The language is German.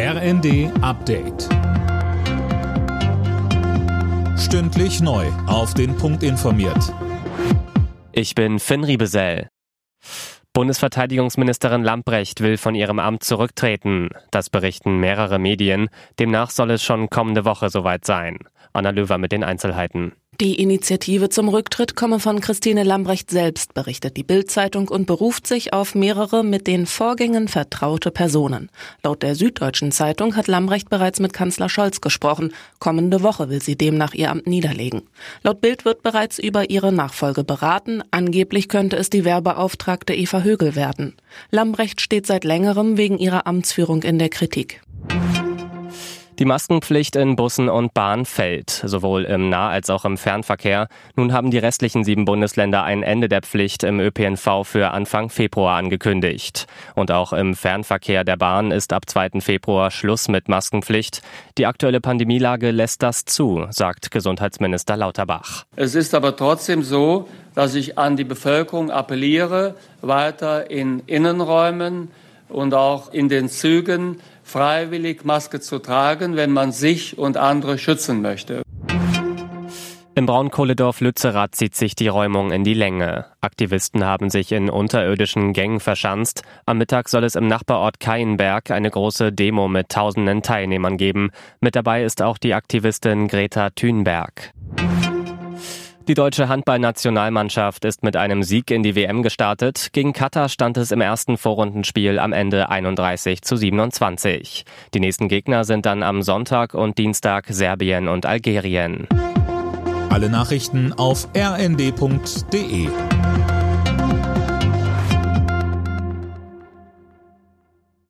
RND Update. Stündlich neu. Auf den Punkt informiert. Ich bin Finn Riebesell. Bundesverteidigungsministerin Lamprecht will von ihrem Amt zurücktreten. Das berichten mehrere Medien. Demnach soll es schon kommende Woche soweit sein. Anna Löwer mit den Einzelheiten. Die Initiative zum Rücktritt komme von Christine Lambrecht selbst, berichtet die Bild-Zeitung und beruft sich auf mehrere mit den Vorgängen vertraute Personen. Laut der Süddeutschen Zeitung hat Lambrecht bereits mit Kanzler Scholz gesprochen. Kommende Woche will sie demnach ihr Amt niederlegen. Laut Bild wird bereits über ihre Nachfolge beraten. Angeblich könnte es die Werbeauftragte Eva Högel werden. Lambrecht steht seit längerem wegen ihrer Amtsführung in der Kritik. Die Maskenpflicht in Bussen und Bahn fällt, sowohl im Nah- als auch im Fernverkehr. Nun haben die restlichen sieben Bundesländer ein Ende der Pflicht im ÖPNV für Anfang Februar angekündigt. Und auch im Fernverkehr der Bahn ist ab 2. Februar Schluss mit Maskenpflicht. Die aktuelle Pandemielage lässt das zu, sagt Gesundheitsminister Lauterbach. Es ist aber trotzdem so, dass ich an die Bevölkerung appelliere, weiter in Innenräumen und auch in den Zügen freiwillig Maske zu tragen, wenn man sich und andere schützen möchte. Im Braunkohledorf Lützerath zieht sich die Räumung in die Länge. Aktivisten haben sich in unterirdischen Gängen verschanzt. Am Mittag soll es im Nachbarort Keienberg eine große Demo mit tausenden Teilnehmern geben. Mit dabei ist auch die Aktivistin Greta Thunberg. Die deutsche Handballnationalmannschaft ist mit einem Sieg in die WM gestartet. Gegen Katar stand es im ersten Vorrundenspiel am Ende 31 zu 27. Die nächsten Gegner sind dann am Sonntag und Dienstag Serbien und Algerien. Alle Nachrichten auf rnd.de